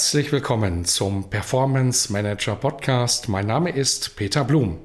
Herzlich willkommen zum Performance Manager Podcast. Mein Name ist Peter Blum.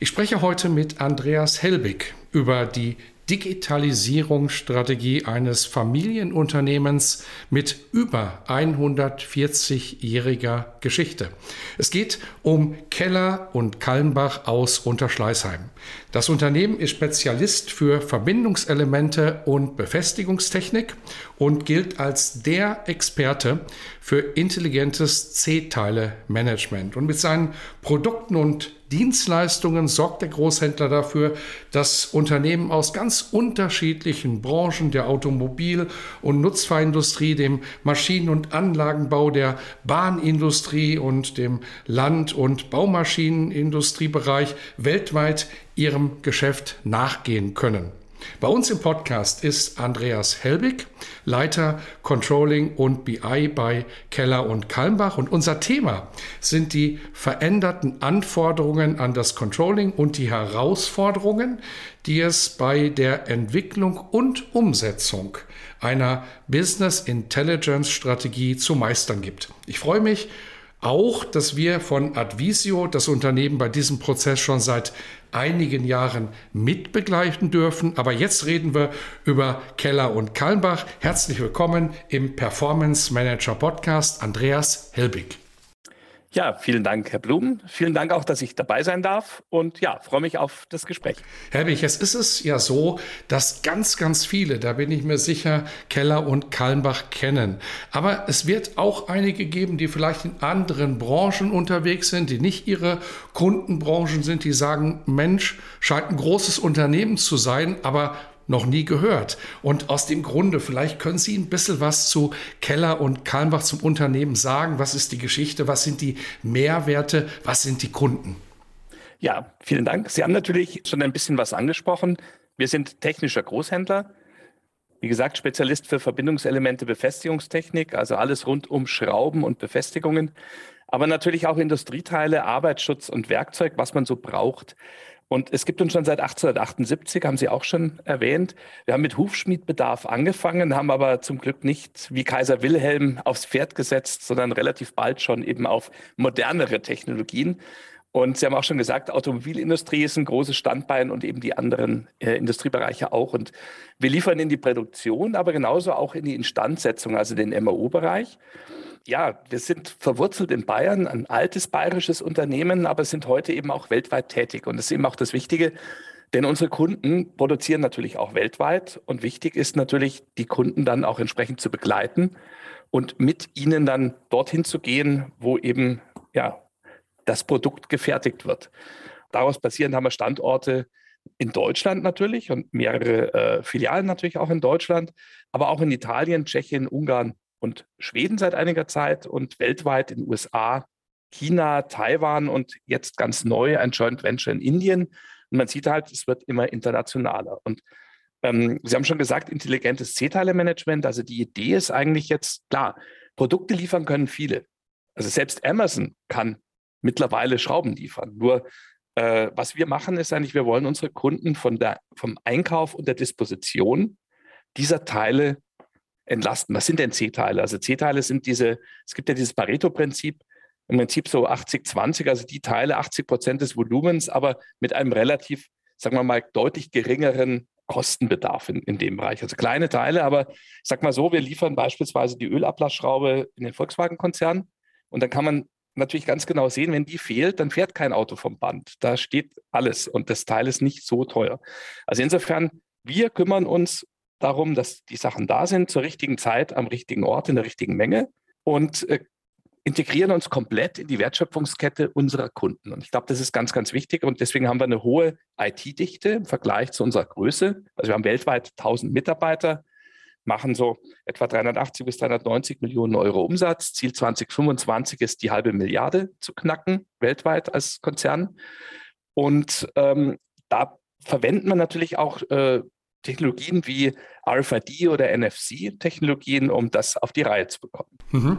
Ich spreche heute mit Andreas Helbig über die Digitalisierungsstrategie eines Familienunternehmens mit über 140-jähriger Geschichte. Es geht um Keller und Kalmbach aus Unterschleißheim. Das Unternehmen ist Spezialist für Verbindungselemente und Befestigungstechnik und gilt als der Experte für intelligentes C-Teile-Management. Und mit seinen Produkten und Dienstleistungen sorgt der Großhändler dafür, dass Unternehmen aus ganz unterschiedlichen Branchen der Automobil- und Nutzfahrindustrie, dem Maschinen- und Anlagenbau, der Bahnindustrie und dem Land- und Baumaschinenindustriebereich weltweit ihrem Geschäft nachgehen können. Bei uns im Podcast ist Andreas Helbig, Leiter Controlling und BI bei Keller und Kalmbach. Und unser Thema sind die veränderten Anforderungen an das Controlling und die Herausforderungen, die es bei der Entwicklung und Umsetzung einer Business Intelligence Strategie zu meistern gibt. Ich freue mich, auch, dass wir von Advisio das Unternehmen bei diesem Prozess schon seit einigen Jahren mitbegleiten dürfen. Aber jetzt reden wir über Keller und Kalmbach. Herzlich willkommen im Performance Manager Podcast, Andreas Helbig. Ja, vielen Dank, Herr Blum. Vielen Dank auch, dass ich dabei sein darf und ja, freue mich auf das Gespräch. Herr Wich, es ist es ja so, dass ganz, ganz viele, da bin ich mir sicher, Keller und Kalmbach kennen. Aber es wird auch einige geben, die vielleicht in anderen Branchen unterwegs sind, die nicht ihre Kundenbranchen sind, die sagen, Mensch, scheint ein großes Unternehmen zu sein, aber noch nie gehört. Und aus dem Grunde, vielleicht können Sie ein bisschen was zu Keller und Kalmbach zum Unternehmen sagen. Was ist die Geschichte? Was sind die Mehrwerte? Was sind die Kunden? Ja, vielen Dank. Sie haben natürlich schon ein bisschen was angesprochen. Wir sind technischer Großhändler. Wie gesagt, Spezialist für Verbindungselemente, Befestigungstechnik, also alles rund um Schrauben und Befestigungen. Aber natürlich auch Industrieteile, Arbeitsschutz und Werkzeug, was man so braucht. Und es gibt uns schon seit 1878, haben Sie auch schon erwähnt. Wir haben mit Hufschmiedbedarf angefangen, haben aber zum Glück nicht wie Kaiser Wilhelm aufs Pferd gesetzt, sondern relativ bald schon eben auf modernere Technologien. Und Sie haben auch schon gesagt, Automobilindustrie ist ein großes Standbein und eben die anderen äh, Industriebereiche auch. Und wir liefern in die Produktion, aber genauso auch in die Instandsetzung, also den MAO-Bereich ja, wir sind verwurzelt in Bayern, ein altes bayerisches Unternehmen, aber sind heute eben auch weltweit tätig. Und das ist eben auch das Wichtige, denn unsere Kunden produzieren natürlich auch weltweit. Und wichtig ist natürlich, die Kunden dann auch entsprechend zu begleiten und mit ihnen dann dorthin zu gehen, wo eben ja, das Produkt gefertigt wird. Daraus basierend haben wir Standorte in Deutschland natürlich und mehrere äh, Filialen natürlich auch in Deutschland, aber auch in Italien, Tschechien, Ungarn und Schweden seit einiger Zeit und weltweit in USA, China, Taiwan und jetzt ganz neu ein Joint Venture in Indien. Und man sieht halt, es wird immer internationaler. Und ähm, Sie haben schon gesagt, intelligentes C-Teile-Management. Also die Idee ist eigentlich jetzt, klar, Produkte liefern können viele. Also selbst Amazon kann mittlerweile Schrauben liefern. Nur äh, was wir machen, ist eigentlich, wir wollen unsere Kunden von der, vom Einkauf und der Disposition dieser Teile entlasten. Was sind denn C-Teile? Also C-Teile sind diese, es gibt ja dieses Pareto-Prinzip, im Prinzip so 80-20, also die Teile 80 Prozent des Volumens, aber mit einem relativ, sagen wir mal, deutlich geringeren Kostenbedarf in, in dem Bereich. Also kleine Teile, aber ich sag mal so, wir liefern beispielsweise die Ölablassschraube in den Volkswagen-Konzern und dann kann man natürlich ganz genau sehen, wenn die fehlt, dann fährt kein Auto vom Band. Da steht alles und das Teil ist nicht so teuer. Also insofern, wir kümmern uns darum, dass die Sachen da sind, zur richtigen Zeit, am richtigen Ort, in der richtigen Menge. Und äh, integrieren uns komplett in die Wertschöpfungskette unserer Kunden. Und ich glaube, das ist ganz, ganz wichtig. Und deswegen haben wir eine hohe IT-Dichte im Vergleich zu unserer Größe. Also wir haben weltweit 1000 Mitarbeiter, machen so etwa 380 bis 390 Millionen Euro Umsatz. Ziel 2025 ist die halbe Milliarde zu knacken, weltweit als Konzern. Und ähm, da verwendet man natürlich auch äh, Technologien wie RFID oder NFC-Technologien, um das auf die Reihe zu bekommen. Mhm.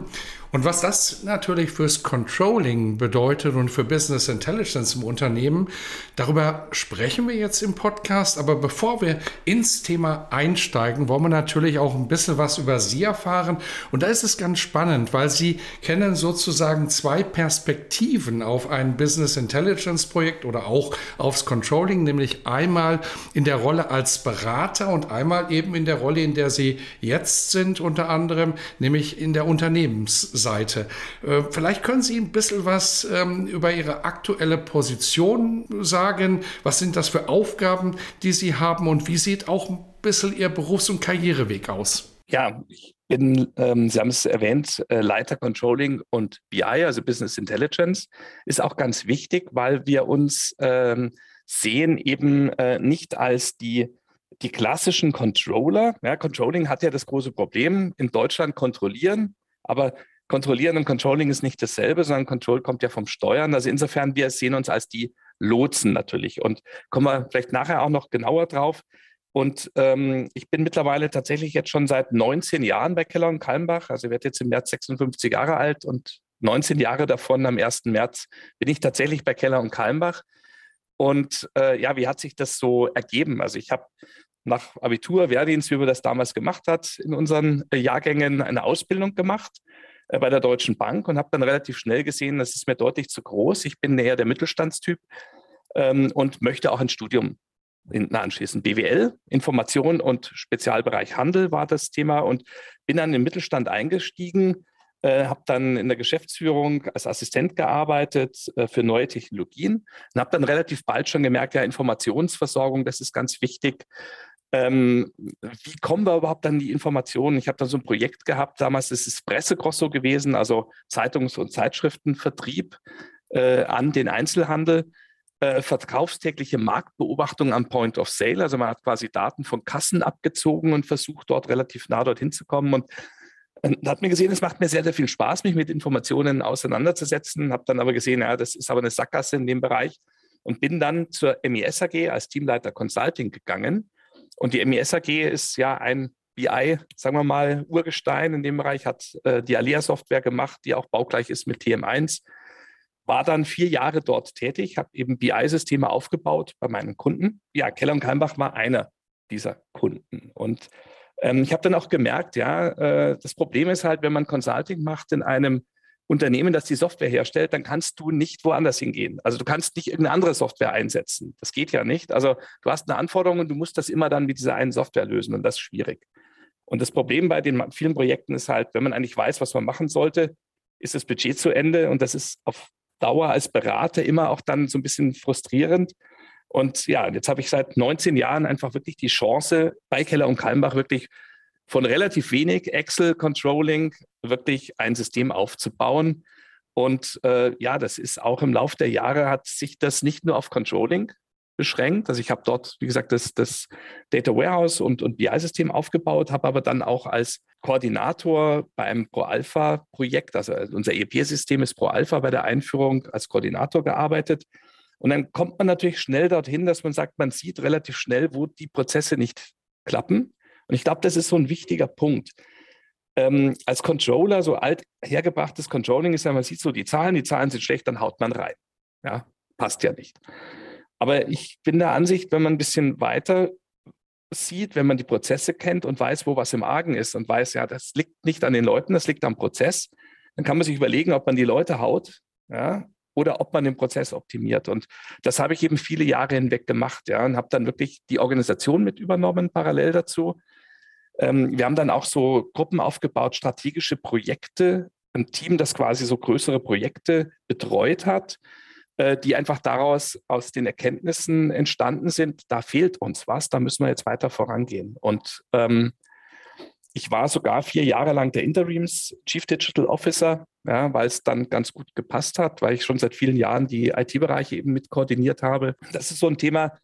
Und was das natürlich fürs Controlling bedeutet und für Business Intelligence im Unternehmen, darüber sprechen wir jetzt im Podcast. Aber bevor wir ins Thema einsteigen, wollen wir natürlich auch ein bisschen was über Sie erfahren. Und da ist es ganz spannend, weil Sie kennen sozusagen zwei Perspektiven auf ein Business Intelligence Projekt oder auch aufs Controlling, nämlich einmal in der Rolle als Berater und einmal eben in der Rolle, in der Sie jetzt sind, unter anderem, nämlich in der Unternehmensseite. Äh, vielleicht können Sie ein bisschen was ähm, über Ihre aktuelle Position sagen. Was sind das für Aufgaben, die Sie haben und wie sieht auch ein bisschen Ihr Berufs- und Karriereweg aus? Ja, ich bin, ähm, Sie haben es erwähnt, äh, Leiter Controlling und BI, also Business Intelligence, ist auch ganz wichtig, weil wir uns ähm, sehen eben äh, nicht als die die klassischen Controller, ja, Controlling hat ja das große Problem, in Deutschland kontrollieren, aber kontrollieren und Controlling ist nicht dasselbe, sondern Control kommt ja vom Steuern. Also insofern, wir sehen uns als die Lotsen natürlich und kommen wir vielleicht nachher auch noch genauer drauf. Und ähm, ich bin mittlerweile tatsächlich jetzt schon seit 19 Jahren bei Keller und Kalmbach. Also ich werde jetzt im März 56 Jahre alt und 19 Jahre davon am 1. März bin ich tatsächlich bei Keller und Kalmbach. Und äh, ja, wie hat sich das so ergeben? Also ich habe nach Abitur, Wehrdienst, wie man das damals gemacht hat, in unseren äh, Jahrgängen eine Ausbildung gemacht äh, bei der Deutschen Bank und habe dann relativ schnell gesehen, das ist mir deutlich zu groß. Ich bin näher der Mittelstandstyp ähm, und möchte auch ein Studium hinten anschließen. BWL, Information und Spezialbereich Handel war das Thema und bin dann im Mittelstand eingestiegen, äh, habe dann in der Geschäftsführung als Assistent gearbeitet äh, für neue Technologien und habe dann relativ bald schon gemerkt, ja, Informationsversorgung, das ist ganz wichtig. Ähm, wie kommen wir überhaupt an die Informationen? Ich habe da so ein Projekt gehabt, damals ist es Pressegrosso gewesen, also Zeitungs- und Zeitschriftenvertrieb äh, an den Einzelhandel. Äh, verkaufstägliche Marktbeobachtung am Point of Sale. Also man hat quasi Daten von Kassen abgezogen und versucht dort relativ nah dorthin zu kommen. Und äh, hat mir gesehen, es macht mir sehr, sehr viel Spaß, mich mit Informationen auseinanderzusetzen. Habe dann aber gesehen, ja, das ist aber eine Sackgasse in dem Bereich und bin dann zur MES AG als Teamleiter Consulting gegangen und die MES AG ist ja ein BI, sagen wir mal, Urgestein in dem Bereich, hat äh, die Alia-Software gemacht, die auch baugleich ist mit TM1. War dann vier Jahre dort tätig, habe eben BI-Systeme aufgebaut bei meinen Kunden. Ja, Keller und Keimbach war einer dieser Kunden. Und ähm, ich habe dann auch gemerkt, ja, äh, das Problem ist halt, wenn man Consulting macht in einem Unternehmen, das die Software herstellt, dann kannst du nicht woanders hingehen. Also du kannst nicht irgendeine andere Software einsetzen. Das geht ja nicht. Also du hast eine Anforderung und du musst das immer dann mit dieser einen Software lösen und das ist schwierig. Und das Problem bei den vielen Projekten ist halt, wenn man eigentlich weiß, was man machen sollte, ist das Budget zu Ende und das ist auf Dauer als Berater immer auch dann so ein bisschen frustrierend. Und ja, jetzt habe ich seit 19 Jahren einfach wirklich die Chance, bei Keller und Kalmbach wirklich von relativ wenig Excel-Controlling wirklich ein System aufzubauen. Und äh, ja, das ist auch im Laufe der Jahre hat sich das nicht nur auf Controlling beschränkt. Also ich habe dort, wie gesagt, das, das Data Warehouse und, und BI-System aufgebaut, habe aber dann auch als Koordinator bei einem Pro-Alpha-Projekt, also unser ERP-System ist Pro-Alpha bei der Einführung als Koordinator gearbeitet. Und dann kommt man natürlich schnell dorthin, dass man sagt, man sieht relativ schnell, wo die Prozesse nicht klappen und ich glaube, das ist so ein wichtiger Punkt. Ähm, als Controller, so alt hergebrachtes Controlling ist ja, man sieht so die Zahlen, die Zahlen sind schlecht, dann haut man rein. Ja, passt ja nicht. Aber ich bin der Ansicht, wenn man ein bisschen weiter sieht, wenn man die Prozesse kennt und weiß, wo was im Argen ist und weiß, ja, das liegt nicht an den Leuten, das liegt am Prozess, dann kann man sich überlegen, ob man die Leute haut, ja, oder ob man den Prozess optimiert. Und das habe ich eben viele Jahre hinweg gemacht, ja, und habe dann wirklich die Organisation mit übernommen parallel dazu wir haben dann auch so Gruppen aufgebaut, strategische Projekte, ein Team, das quasi so größere Projekte betreut hat, äh, die einfach daraus aus den Erkenntnissen entstanden sind. Da fehlt uns was, da müssen wir jetzt weiter vorangehen. Und ähm, Ich war sogar vier Jahre lang der Interims Chief Digital Officer, ja, weil es dann ganz gut gepasst hat, weil ich schon seit vielen Jahren die IT-Bereiche eben mit koordiniert habe. Das ist so ein Thema,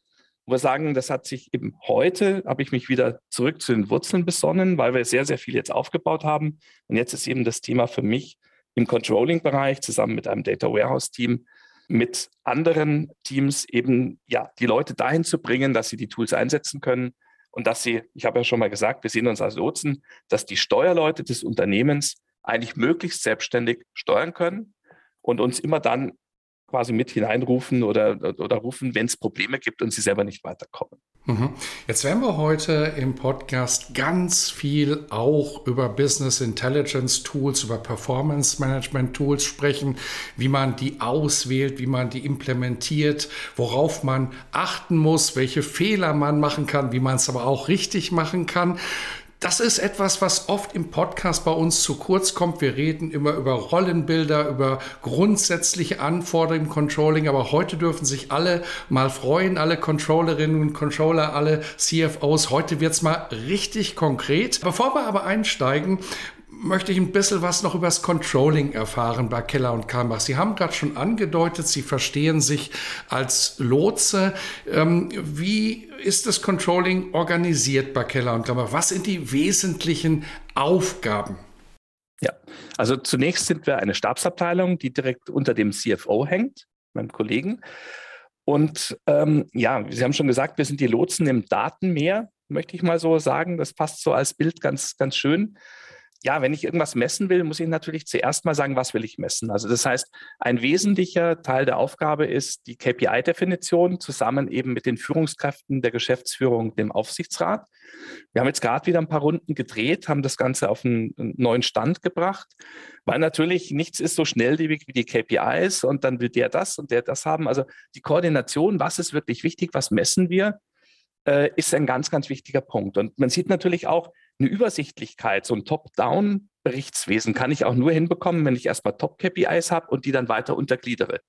wo wir sagen, das hat sich eben heute, habe ich mich wieder zurück zu den Wurzeln besonnen, weil wir sehr, sehr viel jetzt aufgebaut haben. Und jetzt ist eben das Thema für mich im Controlling-Bereich zusammen mit einem Data Warehouse-Team mit anderen Teams eben ja die Leute dahin zu bringen, dass sie die Tools einsetzen können, und dass sie, ich habe ja schon mal gesagt, wir sehen uns als Lotsen, dass die Steuerleute des Unternehmens eigentlich möglichst selbstständig steuern können und uns immer dann quasi mit hineinrufen oder, oder rufen, wenn es Probleme gibt und sie selber nicht weiterkommen. Mhm. Jetzt werden wir heute im Podcast ganz viel auch über Business Intelligence Tools, über Performance Management Tools sprechen, wie man die auswählt, wie man die implementiert, worauf man achten muss, welche Fehler man machen kann, wie man es aber auch richtig machen kann. Das ist etwas, was oft im Podcast bei uns zu kurz kommt. Wir reden immer über Rollenbilder, über grundsätzliche Anforderungen im Controlling, aber heute dürfen sich alle mal freuen, alle Controllerinnen und Controller, alle CFOs. Heute wird es mal richtig konkret. Bevor wir aber einsteigen, möchte ich ein bisschen was noch über das Controlling erfahren bei Keller und Kalmbach. Sie haben gerade schon angedeutet, Sie verstehen sich als Lotse. Ähm, wie ist das Controlling organisiert bei Keller und Kalmbach? Was sind die wesentlichen Aufgaben? Ja, also zunächst sind wir eine Stabsabteilung, die direkt unter dem CFO hängt, meinem Kollegen. Und ähm, ja, Sie haben schon gesagt, wir sind die Lotsen im Datenmeer, möchte ich mal so sagen. Das passt so als Bild ganz, ganz schön ja, wenn ich irgendwas messen will, muss ich natürlich zuerst mal sagen, was will ich messen. Also das heißt, ein wesentlicher Teil der Aufgabe ist die KPI-Definition zusammen eben mit den Führungskräften der Geschäftsführung, dem Aufsichtsrat. Wir haben jetzt gerade wieder ein paar Runden gedreht, haben das Ganze auf einen neuen Stand gebracht, weil natürlich nichts ist so schnelllebig wie die KPIs und dann will der das und der das haben. Also die Koordination, was ist wirklich wichtig, was messen wir, äh, ist ein ganz, ganz wichtiger Punkt. Und man sieht natürlich auch, eine Übersichtlichkeit, so ein Top-Down-Berichtswesen kann ich auch nur hinbekommen, wenn ich erstmal Top-KPIs habe und die dann weiter untergliedere.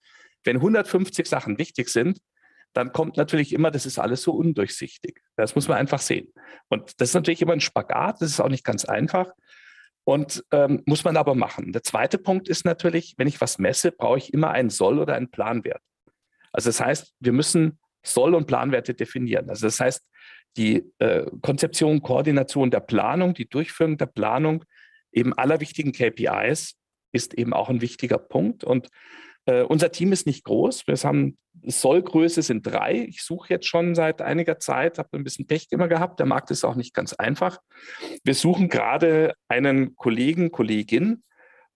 Wenn 150 Sachen wichtig sind, dann kommt natürlich immer, das ist alles so undurchsichtig. Das muss man einfach sehen. Und das ist natürlich immer ein Spagat, das ist auch nicht ganz einfach. Und ähm, muss man aber machen. Der zweite Punkt ist natürlich, wenn ich was messe, brauche ich immer einen Soll- oder einen Planwert. Also das heißt, wir müssen Soll- und Planwerte definieren. Also das heißt, die äh, Konzeption, Koordination der Planung, die Durchführung der Planung eben aller wichtigen KPIs ist eben auch ein wichtiger Punkt. Und äh, unser Team ist nicht groß. Wir haben Sollgröße sind drei. Ich suche jetzt schon seit einiger Zeit, habe ein bisschen Pech immer gehabt. Der Markt ist auch nicht ganz einfach. Wir suchen gerade einen Kollegen, Kollegin,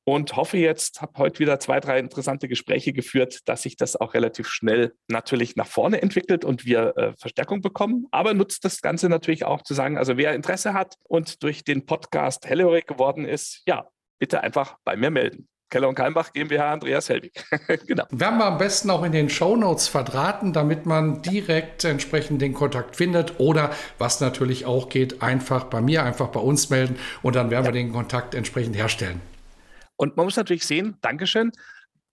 und hoffe jetzt, habe heute wieder zwei, drei interessante Gespräche geführt, dass sich das auch relativ schnell natürlich nach vorne entwickelt und wir äh, Verstärkung bekommen. Aber nutzt das Ganze natürlich auch zu sagen, also wer Interesse hat und durch den Podcast Hellhörig geworden ist, ja, bitte einfach bei mir melden. Keller und Keimbach GmbH Andreas Helwig. genau. Werden wir am besten auch in den Shownotes verdrahten, damit man direkt entsprechend den Kontakt findet oder was natürlich auch geht, einfach bei mir, einfach bei uns melden und dann werden ja. wir den Kontakt entsprechend herstellen. Und man muss natürlich sehen, Dankeschön.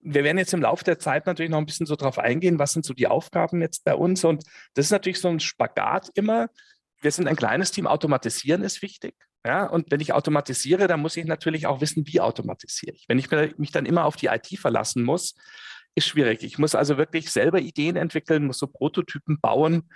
Wir werden jetzt im Laufe der Zeit natürlich noch ein bisschen so drauf eingehen, was sind so die Aufgaben jetzt bei uns. Und das ist natürlich so ein Spagat immer. Wir sind ein kleines Team, automatisieren ist wichtig. Ja, und wenn ich automatisiere, dann muss ich natürlich auch wissen, wie automatisiere ich. Wenn ich mich dann immer auf die IT verlassen muss, ist schwierig. Ich muss also wirklich selber Ideen entwickeln, muss so Prototypen bauen.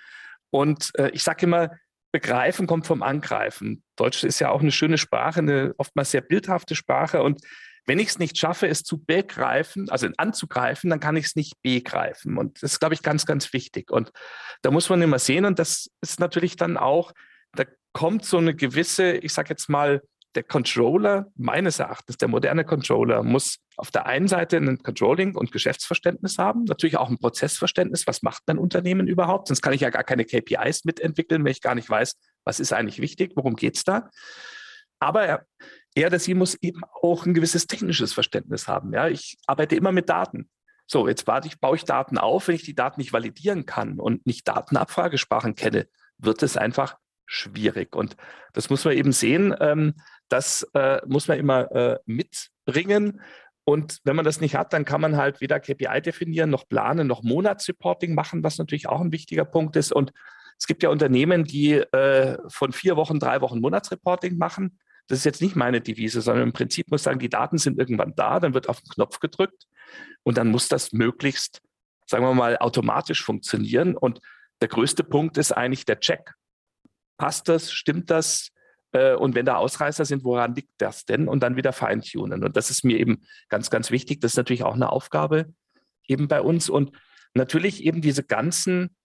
Und äh, ich sage immer, begreifen kommt vom Angreifen. Deutsch ist ja auch eine schöne Sprache, eine oftmals sehr bildhafte Sprache. Und wenn ich es nicht schaffe, es zu begreifen, also anzugreifen, dann kann ich es nicht begreifen. Und das ist, glaube ich, ganz, ganz wichtig. Und da muss man immer sehen, und das ist natürlich dann auch, da kommt so eine gewisse, ich sage jetzt mal, der Controller, meines Erachtens, der moderne Controller, muss auf der einen Seite ein Controlling- und Geschäftsverständnis haben, natürlich auch ein Prozessverständnis, was macht mein Unternehmen überhaupt, sonst kann ich ja gar keine KPIs mitentwickeln, wenn ich gar nicht weiß, was ist eigentlich wichtig, worum geht es da. Aber er, er oder sie muss eben auch ein gewisses technisches Verständnis haben. Ja, ich arbeite immer mit Daten. So, jetzt ich, baue ich Daten auf. Wenn ich die Daten nicht validieren kann und nicht Datenabfragesprachen kenne, wird es einfach schwierig. Und das muss man eben sehen. Ähm, das äh, muss man immer äh, mitbringen. Und wenn man das nicht hat, dann kann man halt weder KPI definieren, noch planen, noch Monatsreporting machen, was natürlich auch ein wichtiger Punkt ist. Und es gibt ja Unternehmen, die äh, von vier Wochen, drei Wochen Monatsreporting machen. Das ist jetzt nicht meine Devise, sondern im Prinzip muss ich sagen, die Daten sind irgendwann da, dann wird auf den Knopf gedrückt und dann muss das möglichst, sagen wir mal, automatisch funktionieren. Und der größte Punkt ist eigentlich der Check. Passt das? Stimmt das? Äh, und wenn da Ausreißer sind, woran liegt das denn? Und dann wieder feintunen. Und das ist mir eben ganz, ganz wichtig. Das ist natürlich auch eine Aufgabe eben bei uns. Und natürlich eben diese ganzen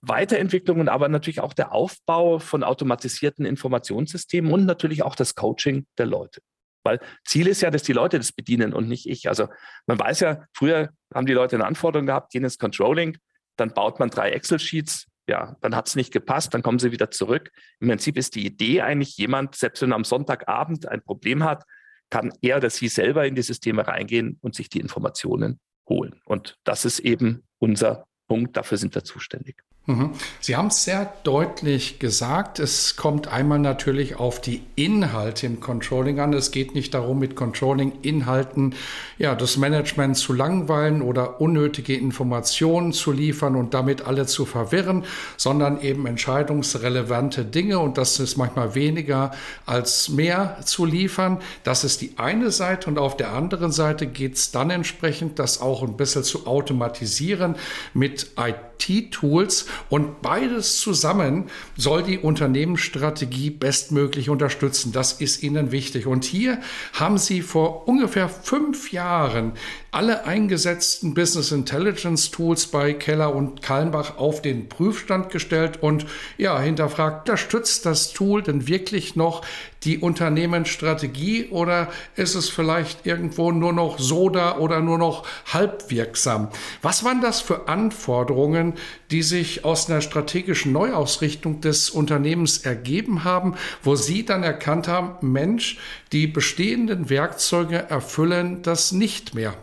Weiterentwicklungen, aber natürlich auch der Aufbau von automatisierten Informationssystemen und natürlich auch das Coaching der Leute. Weil Ziel ist ja, dass die Leute das bedienen und nicht ich. Also man weiß ja, früher haben die Leute eine Anforderung gehabt, gehen ins Controlling, dann baut man drei Excel-Sheets, ja, dann hat es nicht gepasst, dann kommen sie wieder zurück. Im Prinzip ist die Idee eigentlich, jemand, selbst wenn er am Sonntagabend ein Problem hat, kann er oder sie selber in die Systeme reingehen und sich die Informationen holen. Und das ist eben unser Punkt, dafür sind wir zuständig. Mhm. Sie haben es sehr deutlich gesagt. Es kommt einmal natürlich auf die Inhalte im Controlling an. Es geht nicht darum, mit Controlling-Inhalten ja, das Management zu langweilen oder unnötige Informationen zu liefern und damit alle zu verwirren, sondern eben entscheidungsrelevante Dinge und das ist manchmal weniger als mehr zu liefern. Das ist die eine Seite und auf der anderen Seite geht es dann entsprechend, das auch ein bisschen zu automatisieren mit IT-Tools und beides zusammen soll die Unternehmensstrategie bestmöglich unterstützen. Das ist Ihnen wichtig. Und hier haben Sie vor ungefähr fünf Jahren alle eingesetzten Business Intelligence Tools bei Keller und Kallenbach auf den Prüfstand gestellt und ja, hinterfragt, unterstützt das Tool denn wirklich noch die Unternehmensstrategie oder ist es vielleicht irgendwo nur noch Soda oder nur noch halbwirksam? Was waren das für Anforderungen, die sich aus einer strategischen Neuausrichtung des Unternehmens ergeben haben, wo Sie dann erkannt haben, Mensch, die bestehenden Werkzeuge erfüllen das nicht mehr?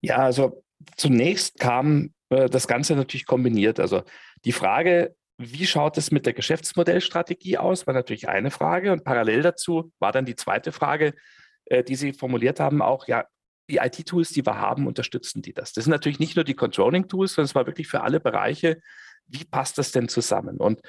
Ja, also zunächst kam äh, das Ganze natürlich kombiniert. Also die Frage, wie schaut es mit der Geschäftsmodellstrategie aus, war natürlich eine Frage. Und parallel dazu war dann die zweite Frage, äh, die Sie formuliert haben, auch, ja, die IT-Tools, die wir haben, unterstützen die das? Das sind natürlich nicht nur die Controlling-Tools, sondern es war wirklich für alle Bereiche, wie passt das denn zusammen? Und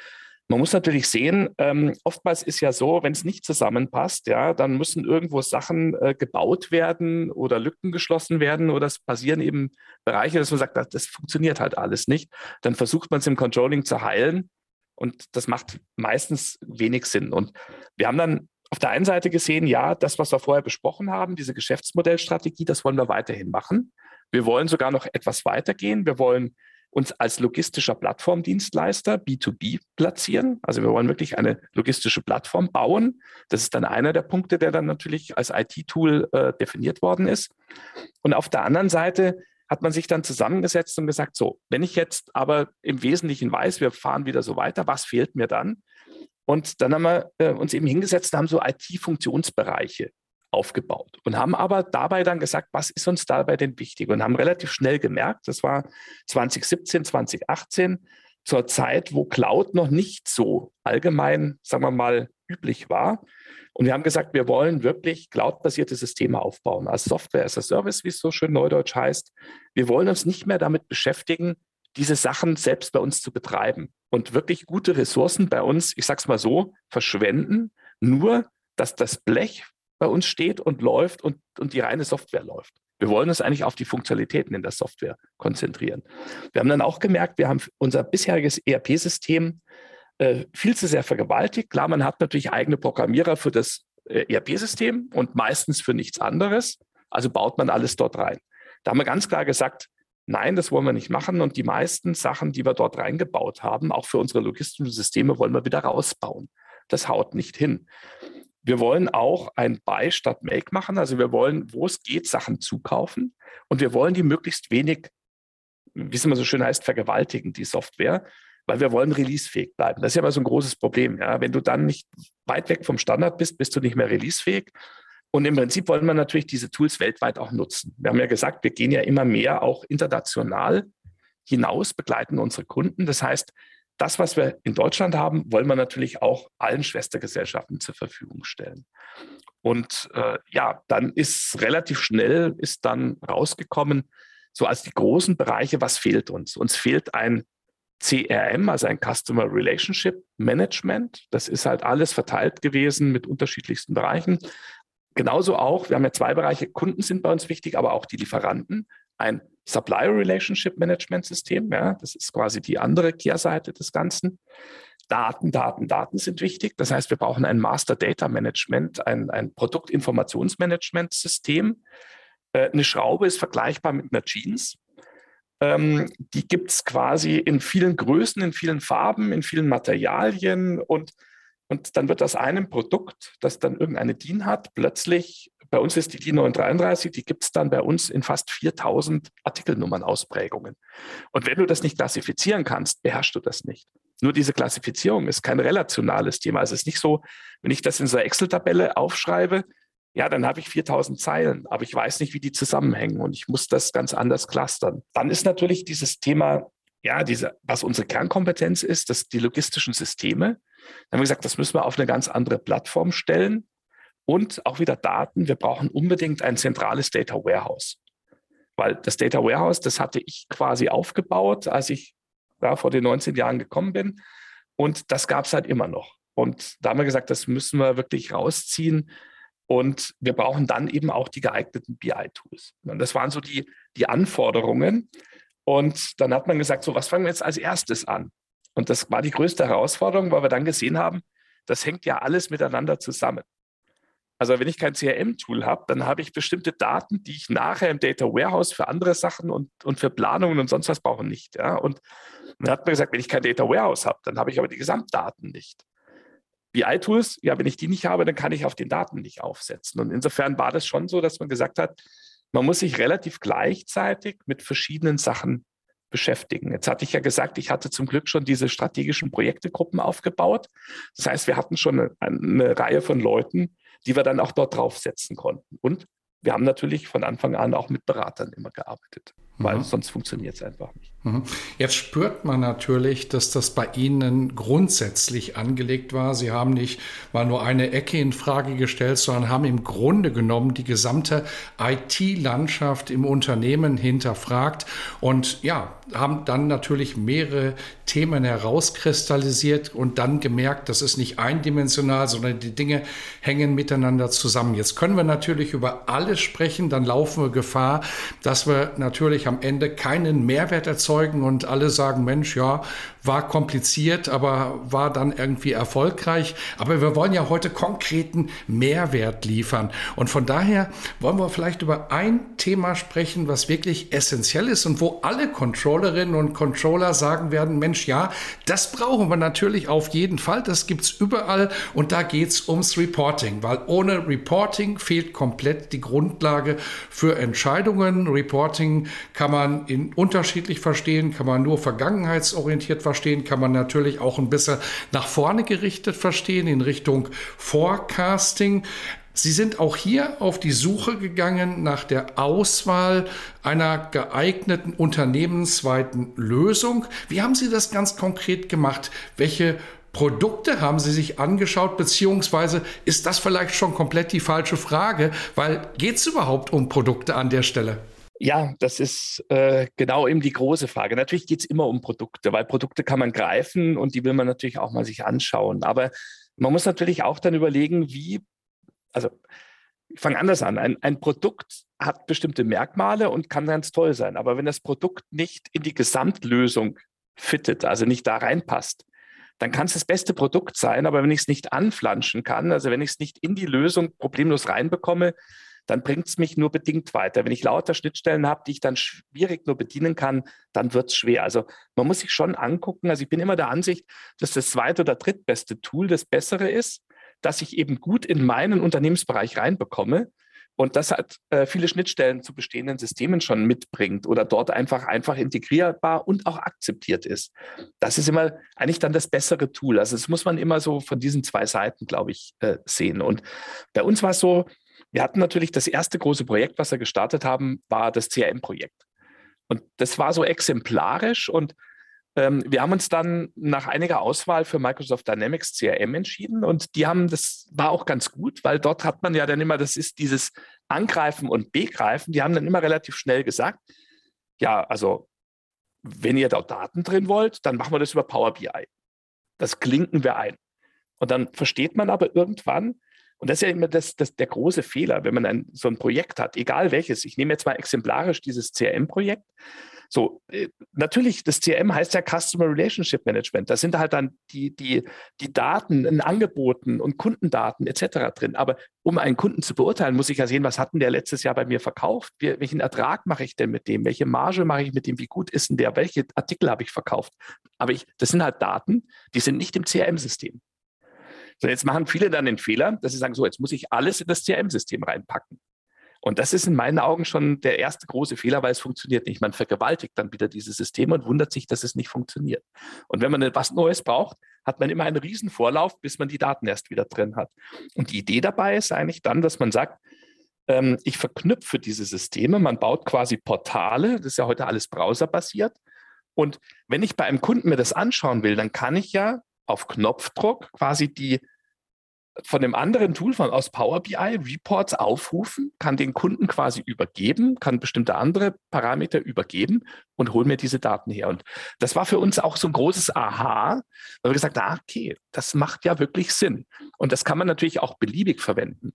man muss natürlich sehen, ähm, oftmals ist ja so, wenn es nicht zusammenpasst, ja, dann müssen irgendwo Sachen äh, gebaut werden oder Lücken geschlossen werden oder es passieren eben Bereiche, dass man sagt, das, das funktioniert halt alles nicht. Dann versucht man es im Controlling zu heilen und das macht meistens wenig Sinn. Und wir haben dann auf der einen Seite gesehen, ja, das, was wir vorher besprochen haben, diese Geschäftsmodellstrategie, das wollen wir weiterhin machen. Wir wollen sogar noch etwas weitergehen. Wir wollen uns als logistischer Plattformdienstleister B2B platzieren. Also wir wollen wirklich eine logistische Plattform bauen. Das ist dann einer der Punkte, der dann natürlich als IT-Tool äh, definiert worden ist. Und auf der anderen Seite hat man sich dann zusammengesetzt und gesagt, so, wenn ich jetzt aber im Wesentlichen weiß, wir fahren wieder so weiter, was fehlt mir dann? Und dann haben wir äh, uns eben hingesetzt und haben so IT-Funktionsbereiche aufgebaut und haben aber dabei dann gesagt, was ist uns dabei denn wichtig und haben relativ schnell gemerkt, das war 2017, 2018, zur Zeit, wo Cloud noch nicht so allgemein, sagen wir mal, üblich war. Und wir haben gesagt, wir wollen wirklich cloud-basierte Systeme aufbauen, als Software as a Service, wie es so schön neudeutsch heißt. Wir wollen uns nicht mehr damit beschäftigen, diese Sachen selbst bei uns zu betreiben und wirklich gute Ressourcen bei uns, ich sage es mal so, verschwenden, nur dass das Blech bei uns steht und läuft und, und die reine Software läuft. Wir wollen uns eigentlich auf die Funktionalitäten in der Software konzentrieren. Wir haben dann auch gemerkt, wir haben unser bisheriges ERP-System äh, viel zu sehr vergewaltigt. Klar, man hat natürlich eigene Programmierer für das äh, ERP-System und meistens für nichts anderes. Also baut man alles dort rein. Da haben wir ganz klar gesagt, nein, das wollen wir nicht machen. Und die meisten Sachen, die wir dort reingebaut haben, auch für unsere logistischen Systeme, wollen wir wieder rausbauen. Das haut nicht hin. Wir wollen auch ein Buy statt Make machen. Also wir wollen, wo es geht, Sachen zukaufen. Und wir wollen die möglichst wenig, wie es immer so schön heißt, vergewaltigen, die Software, weil wir wollen releasefähig bleiben. Das ist ja immer so ein großes Problem. Ja? Wenn du dann nicht weit weg vom Standard bist, bist du nicht mehr releasefähig. Und im Prinzip wollen wir natürlich diese Tools weltweit auch nutzen. Wir haben ja gesagt, wir gehen ja immer mehr auch international hinaus, begleiten unsere Kunden. Das heißt, das, was wir in Deutschland haben, wollen wir natürlich auch allen Schwestergesellschaften zur Verfügung stellen. Und äh, ja, dann ist relativ schnell ist dann rausgekommen, so als die großen Bereiche, was fehlt uns? Uns fehlt ein CRM, also ein Customer Relationship Management. Das ist halt alles verteilt gewesen mit unterschiedlichsten Bereichen. Genauso auch, wir haben ja zwei Bereiche, Kunden sind bei uns wichtig, aber auch die Lieferanten. Ein Supplier Relationship Management System, ja, das ist quasi die andere Kehrseite des Ganzen. Daten, Daten, Daten sind wichtig. Das heißt, wir brauchen ein Master Data Management, ein, ein Produktinformationsmanagement-System. Äh, eine Schraube ist vergleichbar mit einer Jeans. Ähm, die gibt es quasi in vielen Größen, in vielen Farben, in vielen Materialien und, und dann wird aus einem Produkt, das dann irgendeine DIN hat, plötzlich, bei uns ist die DIN 933, die gibt es dann bei uns in fast 4000 Artikelnummern-Ausprägungen. Und wenn du das nicht klassifizieren kannst, beherrschst du das nicht. Nur diese Klassifizierung ist kein relationales Thema. Also es ist nicht so, wenn ich das in so einer Excel-Tabelle aufschreibe, ja, dann habe ich 4000 Zeilen, aber ich weiß nicht, wie die zusammenhängen und ich muss das ganz anders clustern. Dann ist natürlich dieses Thema, ja, diese, was unsere Kernkompetenz ist, das, die logistischen Systeme. Dann haben wir gesagt, das müssen wir auf eine ganz andere Plattform stellen und auch wieder Daten. Wir brauchen unbedingt ein zentrales Data Warehouse. Weil das Data Warehouse, das hatte ich quasi aufgebaut, als ich da vor den 19 Jahren gekommen bin. Und das gab es halt immer noch. Und da haben wir gesagt, das müssen wir wirklich rausziehen und wir brauchen dann eben auch die geeigneten BI-Tools. Und das waren so die, die Anforderungen. Und dann hat man gesagt, so, was fangen wir jetzt als erstes an? Und das war die größte Herausforderung, weil wir dann gesehen haben, das hängt ja alles miteinander zusammen. Also wenn ich kein CRM-Tool habe, dann habe ich bestimmte Daten, die ich nachher im Data Warehouse für andere Sachen und, und für Planungen und sonst was brauche nicht. Ja? Und dann hat man gesagt, wenn ich kein Data Warehouse habe, dann habe ich aber die Gesamtdaten nicht. BI-Tools, ja, wenn ich die nicht habe, dann kann ich auf den Daten nicht aufsetzen. Und insofern war das schon so, dass man gesagt hat, man muss sich relativ gleichzeitig mit verschiedenen Sachen beschäftigen. Jetzt hatte ich ja gesagt, ich hatte zum Glück schon diese strategischen Projektegruppen aufgebaut. Das heißt, wir hatten schon eine, eine Reihe von Leuten, die wir dann auch dort draufsetzen konnten. Und wir haben natürlich von Anfang an auch mit Beratern immer gearbeitet, weil mhm. sonst funktioniert es einfach nicht. Mhm. Jetzt spürt man natürlich, dass das bei Ihnen grundsätzlich angelegt war. Sie haben nicht mal nur eine Ecke in Frage gestellt, sondern haben im Grunde genommen die gesamte IT-Landschaft im Unternehmen hinterfragt und ja, haben dann natürlich mehrere Themen herauskristallisiert und dann gemerkt, das ist nicht eindimensional, sondern die Dinge hängen miteinander zusammen. Jetzt können wir natürlich über alles sprechen, dann laufen wir Gefahr, dass wir natürlich am Ende keinen Mehrwert erzeugen und alle sagen, Mensch, ja, war kompliziert, aber war dann irgendwie erfolgreich. Aber wir wollen ja heute konkreten Mehrwert liefern. Und von daher wollen wir vielleicht über ein Thema sprechen, was wirklich essentiell ist und wo alle Controllerinnen und Controller sagen werden, Mensch, ja, das brauchen wir natürlich auf jeden Fall. Das gibt es überall. Und da geht es ums Reporting, weil ohne Reporting fehlt komplett die Grundlage für Entscheidungen. Reporting kann man in unterschiedlich verstehen, kann man nur vergangenheitsorientiert verstehen kann man natürlich auch ein bisschen nach vorne gerichtet verstehen, in Richtung Forecasting. Sie sind auch hier auf die Suche gegangen nach der Auswahl einer geeigneten unternehmensweiten Lösung. Wie haben Sie das ganz konkret gemacht? Welche Produkte haben Sie sich angeschaut, beziehungsweise ist das vielleicht schon komplett die falsche Frage, weil geht es überhaupt um Produkte an der Stelle? Ja, das ist äh, genau eben die große Frage. Natürlich geht es immer um Produkte, weil Produkte kann man greifen und die will man natürlich auch mal sich anschauen. Aber man muss natürlich auch dann überlegen, wie, also ich fange anders an. Ein, ein Produkt hat bestimmte Merkmale und kann ganz toll sein. Aber wenn das Produkt nicht in die Gesamtlösung fittet, also nicht da reinpasst, dann kann es das beste Produkt sein. Aber wenn ich es nicht anflanschen kann, also wenn ich es nicht in die Lösung problemlos reinbekomme, dann bringt es mich nur bedingt weiter. Wenn ich lauter Schnittstellen habe, die ich dann schwierig nur bedienen kann, dann wird es schwer. Also man muss sich schon angucken. Also ich bin immer der Ansicht, dass das zweite oder drittbeste Tool das bessere ist, dass ich eben gut in meinen Unternehmensbereich reinbekomme und das hat äh, viele Schnittstellen zu bestehenden Systemen schon mitbringt oder dort einfach einfach integrierbar und auch akzeptiert ist. Das ist immer eigentlich dann das bessere Tool. Also das muss man immer so von diesen zwei Seiten, glaube ich, äh, sehen. Und bei uns war es so, wir hatten natürlich das erste große Projekt, was wir gestartet haben, war das CRM-Projekt. Und das war so exemplarisch und ähm, wir haben uns dann nach einiger Auswahl für Microsoft Dynamics CRM entschieden und die haben, das war auch ganz gut, weil dort hat man ja dann immer, das ist dieses Angreifen und Begreifen, die haben dann immer relativ schnell gesagt, ja, also wenn ihr da Daten drin wollt, dann machen wir das über Power BI. Das klinken wir ein. Und dann versteht man aber irgendwann, und das ist ja immer das, das, der große Fehler, wenn man ein, so ein Projekt hat, egal welches. Ich nehme jetzt mal exemplarisch dieses CRM-Projekt. So, äh, natürlich, das CRM heißt ja Customer Relationship Management. Da sind halt dann die, die, die Daten in Angeboten und Kundendaten etc. drin. Aber um einen Kunden zu beurteilen, muss ich ja sehen, was hat denn der letztes Jahr bei mir verkauft? Welchen Ertrag mache ich denn mit dem? Welche Marge mache ich mit dem? Wie gut ist denn der? Welche Artikel habe ich verkauft? Aber ich, das sind halt Daten, die sind nicht im CRM-System. So, jetzt machen viele dann den Fehler, dass sie sagen, so, jetzt muss ich alles in das CRM-System reinpacken. Und das ist in meinen Augen schon der erste große Fehler, weil es funktioniert nicht. Man vergewaltigt dann wieder dieses System und wundert sich, dass es nicht funktioniert. Und wenn man etwas Neues braucht, hat man immer einen riesen Vorlauf, bis man die Daten erst wieder drin hat. Und die Idee dabei ist eigentlich dann, dass man sagt, ähm, ich verknüpfe diese Systeme, man baut quasi Portale, das ist ja heute alles browserbasiert. Und wenn ich bei einem Kunden mir das anschauen will, dann kann ich ja auf Knopfdruck quasi die von dem anderen Tool von aus Power BI Reports aufrufen, kann den Kunden quasi übergeben, kann bestimmte andere Parameter übergeben und hol mir diese Daten her. Und das war für uns auch so ein großes Aha, weil wir gesagt haben, ah, okay, das macht ja wirklich Sinn. Und das kann man natürlich auch beliebig verwenden.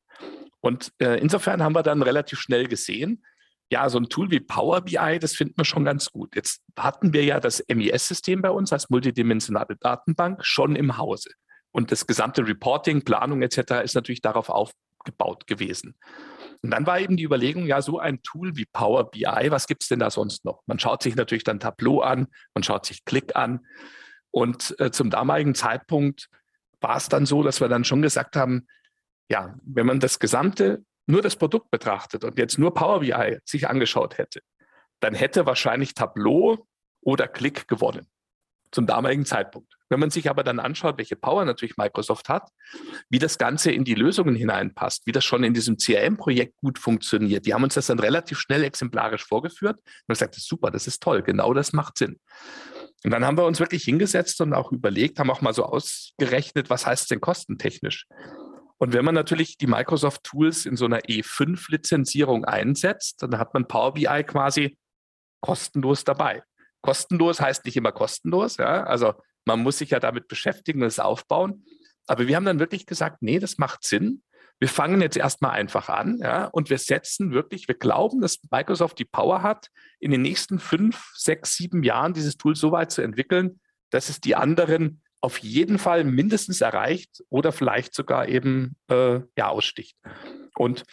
Und äh, insofern haben wir dann relativ schnell gesehen, ja, so ein Tool wie Power BI, das finden wir schon ganz gut. Jetzt hatten wir ja das MES-System bei uns als multidimensionale Datenbank schon im Hause. Und das gesamte Reporting, Planung etc. ist natürlich darauf aufgebaut gewesen. Und dann war eben die Überlegung, ja, so ein Tool wie Power BI, was gibt es denn da sonst noch? Man schaut sich natürlich dann Tableau an, man schaut sich Click an. Und äh, zum damaligen Zeitpunkt war es dann so, dass wir dann schon gesagt haben, ja, wenn man das gesamte, nur das Produkt betrachtet und jetzt nur Power BI sich angeschaut hätte, dann hätte wahrscheinlich Tableau oder Click gewonnen zum damaligen Zeitpunkt. Wenn man sich aber dann anschaut, welche Power natürlich Microsoft hat, wie das Ganze in die Lösungen hineinpasst, wie das schon in diesem CRM-Projekt gut funktioniert, die haben uns das dann relativ schnell exemplarisch vorgeführt und gesagt, das ist super, das ist toll, genau das macht Sinn. Und dann haben wir uns wirklich hingesetzt und auch überlegt, haben auch mal so ausgerechnet, was heißt denn kostentechnisch? Und wenn man natürlich die Microsoft Tools in so einer E5-Lizenzierung einsetzt, dann hat man Power BI quasi kostenlos dabei. Kostenlos heißt nicht immer kostenlos, ja. Also man muss sich ja damit beschäftigen und es aufbauen. Aber wir haben dann wirklich gesagt, nee, das macht Sinn. Wir fangen jetzt erstmal einfach an, ja, und wir setzen wirklich, wir glauben, dass Microsoft die Power hat, in den nächsten fünf, sechs, sieben Jahren dieses Tool so weit zu entwickeln, dass es die anderen auf jeden Fall mindestens erreicht oder vielleicht sogar eben äh, ja, aussticht. Und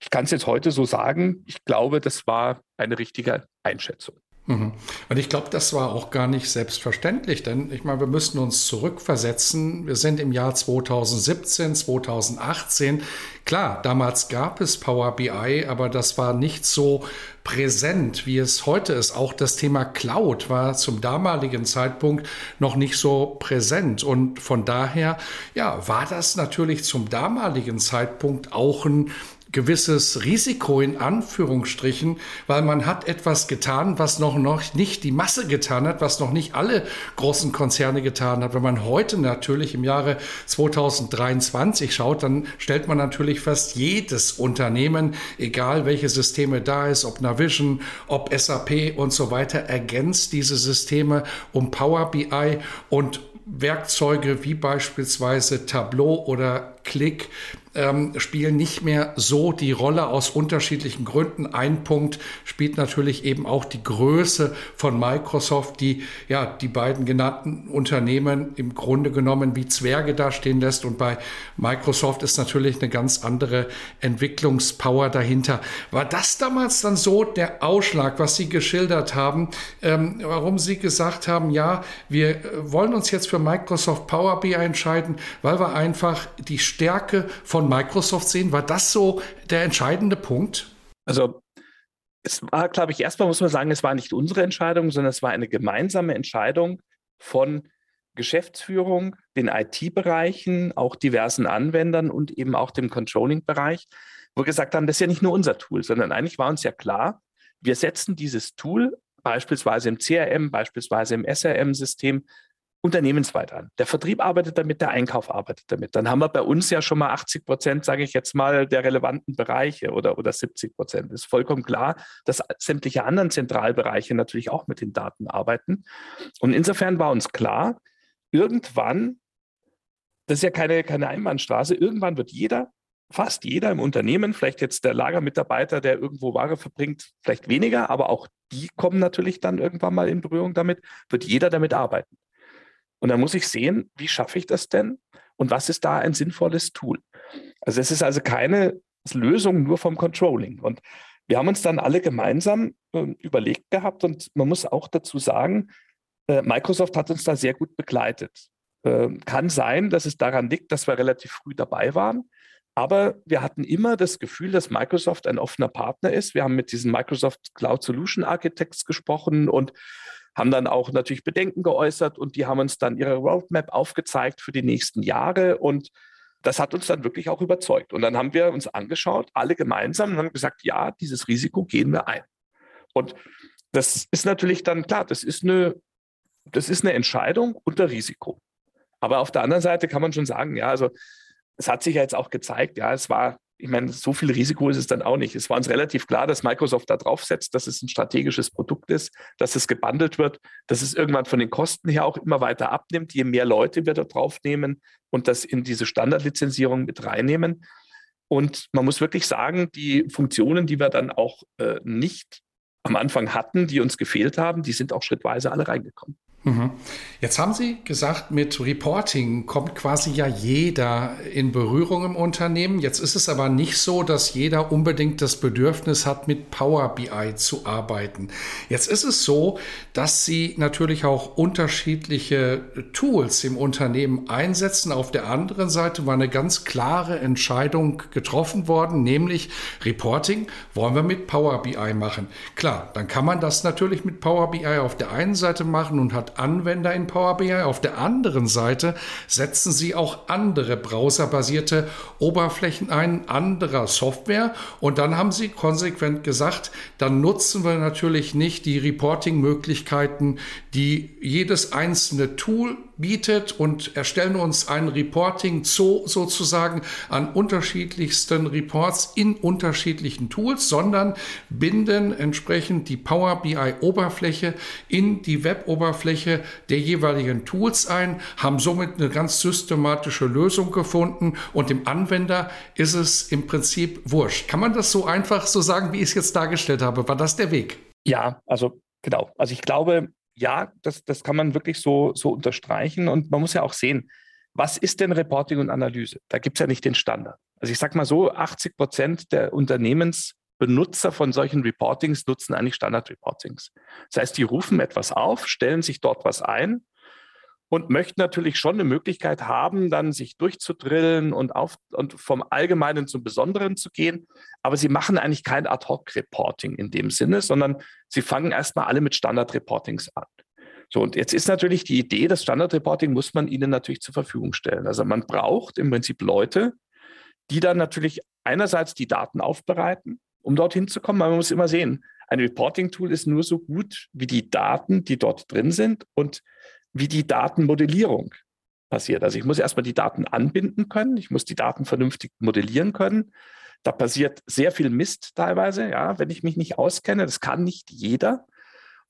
ich kann es jetzt heute so sagen, ich glaube, das war eine richtige Einschätzung. Mhm. Und ich glaube, das war auch gar nicht selbstverständlich, denn ich meine, wir müssten uns zurückversetzen. Wir sind im Jahr 2017, 2018. Klar, damals gab es Power BI, aber das war nicht so präsent, wie es heute ist. Auch das Thema Cloud war zum damaligen Zeitpunkt noch nicht so präsent. Und von daher, ja, war das natürlich zum damaligen Zeitpunkt auch ein gewisses Risiko in Anführungsstrichen, weil man hat etwas getan, was noch, noch nicht die Masse getan hat, was noch nicht alle großen Konzerne getan hat. Wenn man heute natürlich im Jahre 2023 schaut, dann stellt man natürlich fast, jedes Unternehmen, egal welche Systeme da ist, ob Navision, ob SAP und so weiter, ergänzt diese Systeme um Power BI und Werkzeuge wie beispielsweise Tableau oder Click ähm, spielen nicht mehr so die Rolle aus unterschiedlichen Gründen. Ein Punkt spielt natürlich eben auch die Größe von Microsoft, die ja die beiden genannten Unternehmen im Grunde genommen wie Zwerge dastehen lässt. Und bei Microsoft ist natürlich eine ganz andere Entwicklungspower dahinter. War das damals dann so der Ausschlag, was Sie geschildert haben, ähm, warum Sie gesagt haben, ja, wir äh, wollen uns jetzt für Microsoft Power BI entscheiden, weil wir einfach die Stärke von von Microsoft sehen? War das so der entscheidende Punkt? Also es war, glaube ich, erstmal muss man sagen, es war nicht unsere Entscheidung, sondern es war eine gemeinsame Entscheidung von Geschäftsführung, den IT-Bereichen, auch diversen Anwendern und eben auch dem Controlling-Bereich, wo wir gesagt haben, das ist ja nicht nur unser Tool, sondern eigentlich war uns ja klar, wir setzen dieses Tool beispielsweise im CRM, beispielsweise im SRM-System unternehmensweit an. Der Vertrieb arbeitet damit, der Einkauf arbeitet damit. Dann haben wir bei uns ja schon mal 80 Prozent, sage ich jetzt mal, der relevanten Bereiche oder, oder 70 Prozent. Ist vollkommen klar, dass sämtliche anderen Zentralbereiche natürlich auch mit den Daten arbeiten. Und insofern war uns klar, irgendwann, das ist ja keine, keine Einbahnstraße, irgendwann wird jeder fast jeder im Unternehmen, vielleicht jetzt der Lagermitarbeiter, der irgendwo Ware verbringt, vielleicht weniger, aber auch die kommen natürlich dann irgendwann mal in Berührung damit, wird jeder damit arbeiten. Und dann muss ich sehen, wie schaffe ich das denn und was ist da ein sinnvolles Tool. Also es ist also keine Lösung nur vom Controlling. Und wir haben uns dann alle gemeinsam äh, überlegt gehabt und man muss auch dazu sagen, äh, Microsoft hat uns da sehr gut begleitet. Äh, kann sein, dass es daran liegt, dass wir relativ früh dabei waren. Aber wir hatten immer das Gefühl, dass Microsoft ein offener Partner ist. Wir haben mit diesen Microsoft Cloud Solution Architects gesprochen und haben dann auch natürlich Bedenken geäußert und die haben uns dann ihre Roadmap aufgezeigt für die nächsten Jahre und das hat uns dann wirklich auch überzeugt. Und dann haben wir uns angeschaut, alle gemeinsam und haben gesagt, ja, dieses Risiko gehen wir ein. Und das ist natürlich dann klar, das ist eine, das ist eine Entscheidung unter Risiko. Aber auf der anderen Seite kann man schon sagen, ja, also es hat sich ja jetzt auch gezeigt, ja, es war ich meine, so viel Risiko ist es dann auch nicht. Es war uns relativ klar, dass Microsoft da drauf setzt, dass es ein strategisches Produkt ist, dass es gebundelt wird, dass es irgendwann von den Kosten her auch immer weiter abnimmt, je mehr Leute wir da drauf nehmen und das in diese Standardlizenzierung mit reinnehmen. Und man muss wirklich sagen, die Funktionen, die wir dann auch äh, nicht am Anfang hatten, die uns gefehlt haben, die sind auch schrittweise alle reingekommen. Mhm. Jetzt haben Sie gesagt, mit Reporting kommt quasi ja jeder in Berührung im Unternehmen. Jetzt ist es aber nicht so, dass jeder unbedingt das Bedürfnis hat, mit Power BI zu arbeiten. Jetzt ist es so, dass Sie natürlich auch unterschiedliche Tools im Unternehmen einsetzen. Auf der anderen Seite war eine ganz klare Entscheidung getroffen worden, nämlich Reporting wollen wir mit Power BI machen. Klar, dann kann man das natürlich mit Power BI auf der einen Seite machen und hat Anwender in Power BI. Auf der anderen Seite setzen sie auch andere browserbasierte Oberflächen ein, anderer Software. Und dann haben sie konsequent gesagt, dann nutzen wir natürlich nicht die Reporting-Möglichkeiten, die jedes einzelne Tool bietet und erstellen uns ein Reporting Zoo sozusagen an unterschiedlichsten Reports in unterschiedlichen Tools, sondern binden entsprechend die Power BI Oberfläche in die Web-Oberfläche der jeweiligen Tools ein, haben somit eine ganz systematische Lösung gefunden und dem Anwender ist es im Prinzip wurscht. Kann man das so einfach so sagen, wie ich es jetzt dargestellt habe? War das der Weg? Ja, also genau. Also ich glaube, ja, das, das kann man wirklich so, so unterstreichen. Und man muss ja auch sehen, was ist denn Reporting und Analyse? Da gibt es ja nicht den Standard. Also ich sage mal so, 80 Prozent der Unternehmensbenutzer von solchen Reportings nutzen eigentlich Standard-Reportings. Das heißt, die rufen etwas auf, stellen sich dort was ein und möchten natürlich schon eine Möglichkeit haben, dann sich durchzudrillen und, auf, und vom Allgemeinen zum Besonderen zu gehen. Aber sie machen eigentlich kein Ad-Hoc-Reporting in dem Sinne, sondern sie fangen erstmal alle mit Standard-Reportings an. So, und jetzt ist natürlich die Idee, das Standard-Reporting muss man ihnen natürlich zur Verfügung stellen. Also man braucht im Prinzip Leute, die dann natürlich einerseits die Daten aufbereiten, um dorthin zu kommen. Man muss immer sehen, ein Reporting-Tool ist nur so gut wie die Daten, die dort drin sind. Und wie die Datenmodellierung passiert. Also ich muss erstmal die Daten anbinden können, ich muss die Daten vernünftig modellieren können. Da passiert sehr viel Mist teilweise, ja, wenn ich mich nicht auskenne. Das kann nicht jeder.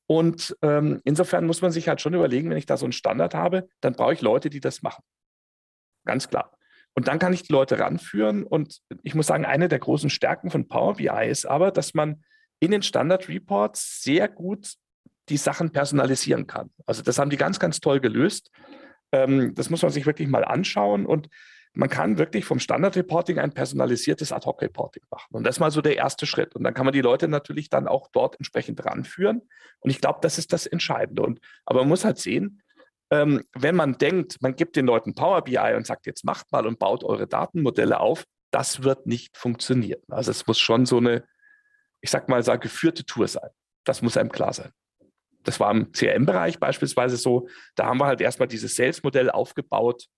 Und ähm, insofern muss man sich halt schon überlegen, wenn ich da so einen Standard habe, dann brauche ich Leute, die das machen. Ganz klar. Und dann kann ich die Leute ranführen. Und ich muss sagen, eine der großen Stärken von Power BI ist aber, dass man in den Standard Reports sehr gut die Sachen personalisieren kann. Also das haben die ganz, ganz toll gelöst. Ähm, das muss man sich wirklich mal anschauen und man kann wirklich vom Standard-Reporting ein personalisiertes Ad-Hoc-Reporting machen. Und das ist mal so der erste Schritt. Und dann kann man die Leute natürlich dann auch dort entsprechend ranführen. Und ich glaube, das ist das Entscheidende. Und, aber man muss halt sehen, ähm, wenn man denkt, man gibt den Leuten Power BI und sagt, jetzt macht mal und baut eure Datenmodelle auf, das wird nicht funktionieren. Also es muss schon so eine, ich sag mal, so geführte Tour sein. Das muss einem klar sein das war im CRM-Bereich beispielsweise so, da haben wir halt erstmal dieses Sales-Modell aufgebaut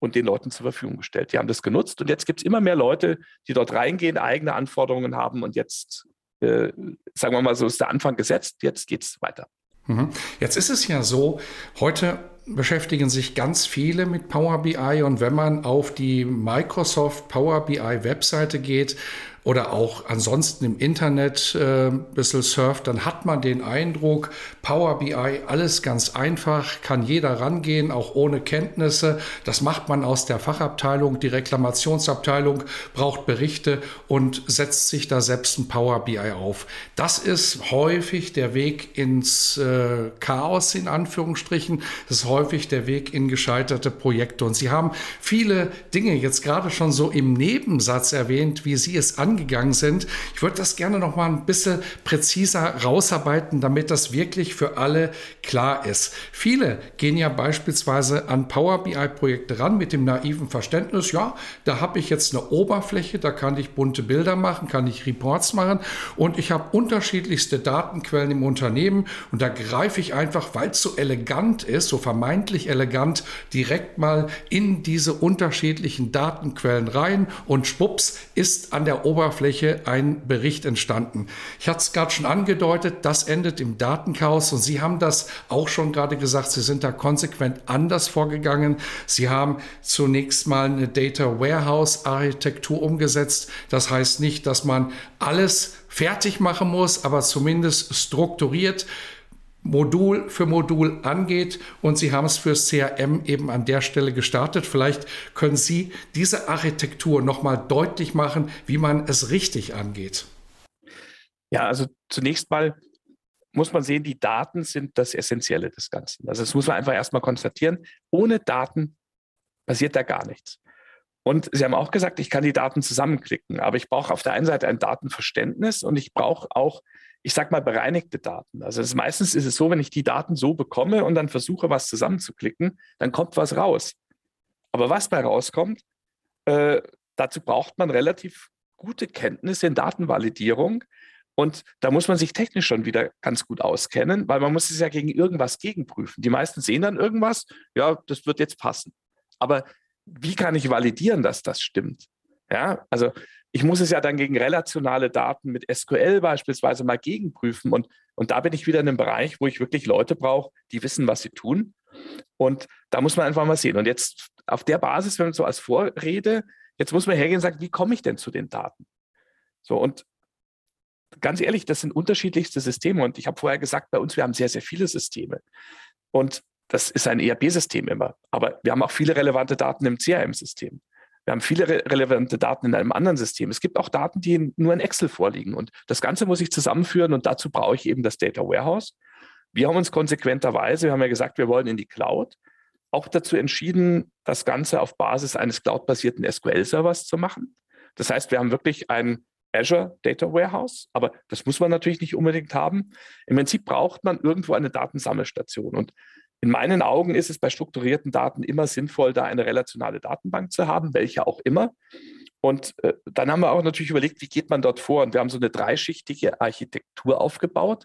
und den Leuten zur Verfügung gestellt. Die haben das genutzt und jetzt gibt es immer mehr Leute, die dort reingehen, eigene Anforderungen haben und jetzt, äh, sagen wir mal so, ist der Anfang gesetzt, jetzt geht es weiter. Mhm. Jetzt ist es ja so, heute beschäftigen sich ganz viele mit Power BI und wenn man auf die Microsoft Power BI Webseite geht, oder auch ansonsten im Internet äh, ein bisschen surft, dann hat man den Eindruck, Power BI, alles ganz einfach, kann jeder rangehen, auch ohne Kenntnisse. Das macht man aus der Fachabteilung, die Reklamationsabteilung braucht Berichte und setzt sich da selbst ein Power BI auf. Das ist häufig der Weg ins äh, Chaos in Anführungsstrichen. Das ist häufig der Weg in gescheiterte Projekte. Und Sie haben viele Dinge jetzt gerade schon so im Nebensatz erwähnt, wie Sie es an angegangen sind. Ich würde das gerne noch mal ein bisschen präziser rausarbeiten, damit das wirklich für alle klar ist. Viele gehen ja beispielsweise an Power BI-Projekte ran mit dem naiven Verständnis, ja, da habe ich jetzt eine Oberfläche, da kann ich bunte Bilder machen, kann ich Reports machen und ich habe unterschiedlichste Datenquellen im Unternehmen und da greife ich einfach, weil es so elegant ist, so vermeintlich elegant, direkt mal in diese unterschiedlichen Datenquellen rein und schwupps ist an der Oberfläche Oberfläche ein Bericht entstanden. Ich hatte es gerade schon angedeutet, das endet im Datenchaos und Sie haben das auch schon gerade gesagt, Sie sind da konsequent anders vorgegangen. Sie haben zunächst mal eine Data Warehouse Architektur umgesetzt. Das heißt nicht, dass man alles fertig machen muss, aber zumindest strukturiert Modul für Modul angeht und Sie haben es fürs CRM eben an der Stelle gestartet. Vielleicht können Sie diese Architektur nochmal deutlich machen, wie man es richtig angeht. Ja, also zunächst mal muss man sehen, die Daten sind das Essentielle des Ganzen. Also das muss man einfach erstmal konstatieren. Ohne Daten passiert da gar nichts. Und Sie haben auch gesagt, ich kann die Daten zusammenklicken, aber ich brauche auf der einen Seite ein Datenverständnis und ich brauche auch ich sage mal, bereinigte Daten. Also ist, meistens ist es so, wenn ich die Daten so bekomme und dann versuche, was zusammenzuklicken, dann kommt was raus. Aber was bei rauskommt, äh, dazu braucht man relativ gute Kenntnisse in Datenvalidierung. Und da muss man sich technisch schon wieder ganz gut auskennen, weil man muss es ja gegen irgendwas gegenprüfen. Die meisten sehen dann irgendwas, ja, das wird jetzt passen. Aber wie kann ich validieren, dass das stimmt? Ja, also ich muss es ja dann gegen relationale Daten mit SQL beispielsweise mal gegenprüfen. Und, und da bin ich wieder in einem Bereich, wo ich wirklich Leute brauche, die wissen, was sie tun. Und da muss man einfach mal sehen. Und jetzt auf der Basis, wenn man so als Vorrede, jetzt muss man hergehen und sagen, wie komme ich denn zu den Daten? So, und ganz ehrlich, das sind unterschiedlichste Systeme. Und ich habe vorher gesagt, bei uns, wir haben sehr, sehr viele Systeme. Und das ist ein ERP-System immer. Aber wir haben auch viele relevante Daten im CRM-System. Wir haben viele re relevante Daten in einem anderen System. Es gibt auch Daten, die nur in Excel vorliegen. Und das Ganze muss ich zusammenführen und dazu brauche ich eben das Data Warehouse. Wir haben uns konsequenterweise, wir haben ja gesagt, wir wollen in die Cloud, auch dazu entschieden, das Ganze auf Basis eines cloud-basierten SQL-Servers zu machen. Das heißt, wir haben wirklich ein Azure Data Warehouse, aber das muss man natürlich nicht unbedingt haben. Im Prinzip braucht man irgendwo eine Datensammelstation. Und in meinen Augen ist es bei strukturierten Daten immer sinnvoll, da eine relationale Datenbank zu haben, welche auch immer. Und äh, dann haben wir auch natürlich überlegt, wie geht man dort vor? Und wir haben so eine dreischichtige Architektur aufgebaut.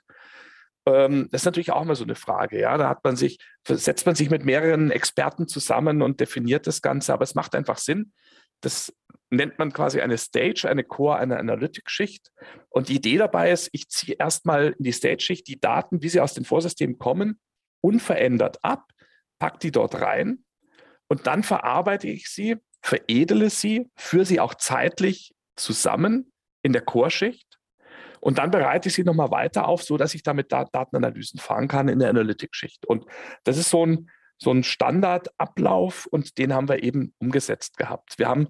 Ähm, das ist natürlich auch immer so eine Frage. Ja, da hat man sich, setzt man sich mit mehreren Experten zusammen und definiert das Ganze. Aber es macht einfach Sinn. Das nennt man quasi eine Stage, eine Core, eine Analytics-Schicht. Und die Idee dabei ist, ich ziehe erstmal in die Stage-Schicht die Daten, wie sie aus den Vorsystemen kommen, unverändert ab, packe die dort rein und dann verarbeite ich sie, veredele sie, führe sie auch zeitlich zusammen in der Chorschicht und dann bereite ich sie nochmal weiter auf, sodass ich damit Datenanalysen fahren kann in der Analytics-Schicht. Und das ist so ein, so ein Standardablauf und den haben wir eben umgesetzt gehabt. Wir haben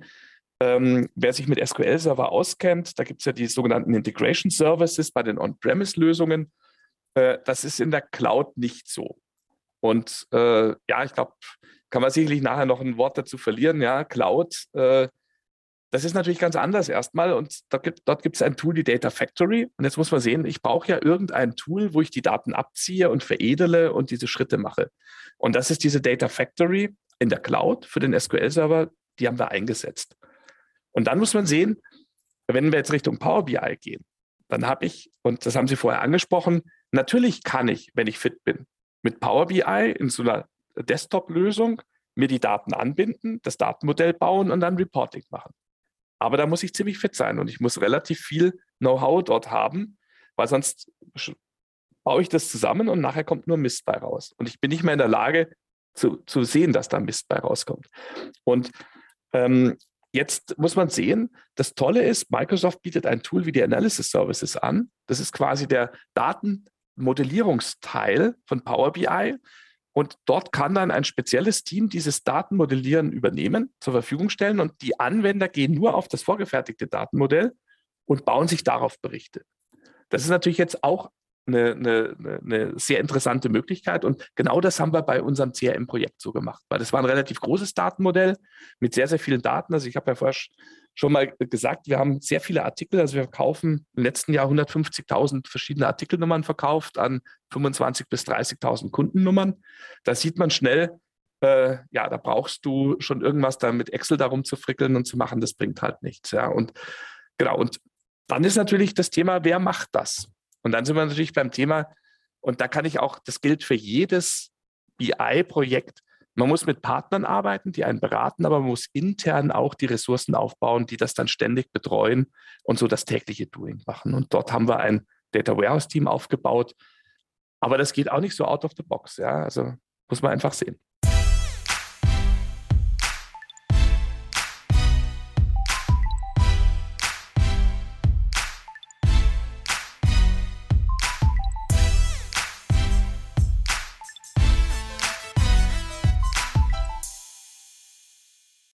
ähm, wer sich mit SQL-Server auskennt, da gibt es ja die sogenannten Integration Services bei den On-Premise-Lösungen. Äh, das ist in der Cloud nicht so. Und äh, ja, ich glaube, kann man sicherlich nachher noch ein Wort dazu verlieren. Ja, Cloud, äh, das ist natürlich ganz anders erstmal. Und dort gibt, es ein Tool, die Data Factory. Und jetzt muss man sehen, ich brauche ja irgendein Tool, wo ich die Daten abziehe und veredele und diese Schritte mache. Und das ist diese Data Factory in der Cloud für den SQL-Server, die haben wir eingesetzt. Und dann muss man sehen, wenn wir jetzt Richtung Power BI gehen, dann habe ich, und das haben Sie vorher angesprochen, natürlich kann ich, wenn ich fit bin, mit Power BI in so einer Desktop-Lösung mir die Daten anbinden, das Datenmodell bauen und dann Reporting machen. Aber da muss ich ziemlich fit sein und ich muss relativ viel Know-how dort haben, weil sonst baue ich das zusammen und nachher kommt nur Mist bei raus. Und ich bin nicht mehr in der Lage zu, zu sehen, dass da Mist bei rauskommt. Und ähm, Jetzt muss man sehen, das Tolle ist, Microsoft bietet ein Tool wie die Analysis Services an. Das ist quasi der Datenmodellierungsteil von Power BI. Und dort kann dann ein spezielles Team dieses Datenmodellieren übernehmen, zur Verfügung stellen. Und die Anwender gehen nur auf das vorgefertigte Datenmodell und bauen sich darauf Berichte. Das ist natürlich jetzt auch eine, eine, eine, sehr interessante Möglichkeit. Und genau das haben wir bei unserem CRM-Projekt so gemacht, weil das war ein relativ großes Datenmodell mit sehr, sehr vielen Daten. Also ich habe ja vorher schon mal gesagt, wir haben sehr viele Artikel. Also wir kaufen im letzten Jahr 150.000 verschiedene Artikelnummern verkauft an 25.000 bis 30.000 Kundennummern. Da sieht man schnell, äh, ja, da brauchst du schon irgendwas da mit Excel darum zu frickeln und zu machen. Das bringt halt nichts. Ja, und genau. Und dann ist natürlich das Thema, wer macht das? Und dann sind wir natürlich beim Thema, und da kann ich auch, das gilt für jedes BI-Projekt, man muss mit Partnern arbeiten, die einen beraten, aber man muss intern auch die Ressourcen aufbauen, die das dann ständig betreuen und so das tägliche Doing machen. Und dort haben wir ein Data Warehouse Team aufgebaut. Aber das geht auch nicht so out of the box. Ja, also muss man einfach sehen.